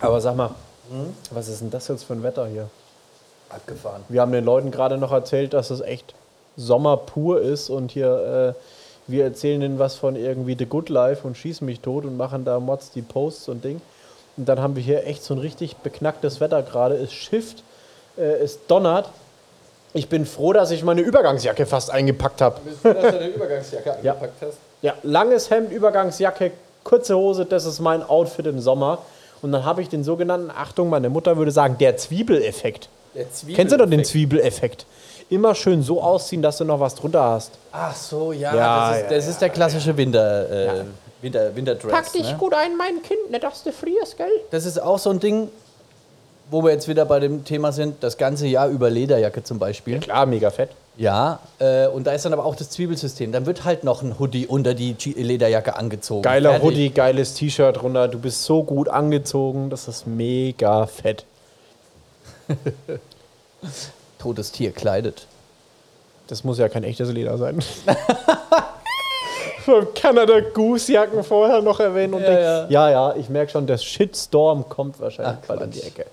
Aber sag mal, was ist denn das jetzt für ein Wetter hier? Abgefahren. Wir haben den Leuten gerade noch erzählt, dass es echt Sommer pur ist und hier, äh, wir erzählen ihnen was von irgendwie The Good Life und schießen mich tot und machen da Mods die Posts und Ding. Und dann haben wir hier echt so ein richtig beknacktes Wetter gerade. Es schifft, äh, es donnert. Ich bin froh, dass ich meine Übergangsjacke fast eingepackt habe. Bist du, dass du deine Übergangsjacke Ja. angepackt hast? Ja, langes Hemd, Übergangsjacke, kurze Hose, das ist mein Outfit im Sommer. Und dann habe ich den sogenannten, Achtung, meine Mutter würde sagen, der Zwiebeleffekt. Der Zwiebel Kennst du doch den Zwiebeleffekt? Immer schön so ausziehen, dass du noch was drunter hast. Ach so, ja. Ja, das ist, ja, das ist der klassische Winter, äh, Winter, Winterdress. ne? gut ein, mein Kind, nicht dass du frierst, gell? Das ist auch so ein Ding, wo wir jetzt wieder bei dem Thema sind, das ganze Jahr über Lederjacke zum Beispiel. Klar, mega fett. Ja, äh, und da ist dann aber auch das Zwiebelsystem. Dann wird halt noch ein Hoodie unter die G- Lederjacke angezogen. Geiler Fertig. Hoodie, geiles T-Shirt runter. Du bist so gut angezogen, das ist mega fett. Totes Tier kleidet. Das muss ja kein echtes Leder sein. Von Canada Goose Jacken vorher noch erwähnen und Ja, denk, ja. ja, ja, ich merke schon, der Shitstorm kommt wahrscheinlich Ach, bald an die. Ecke.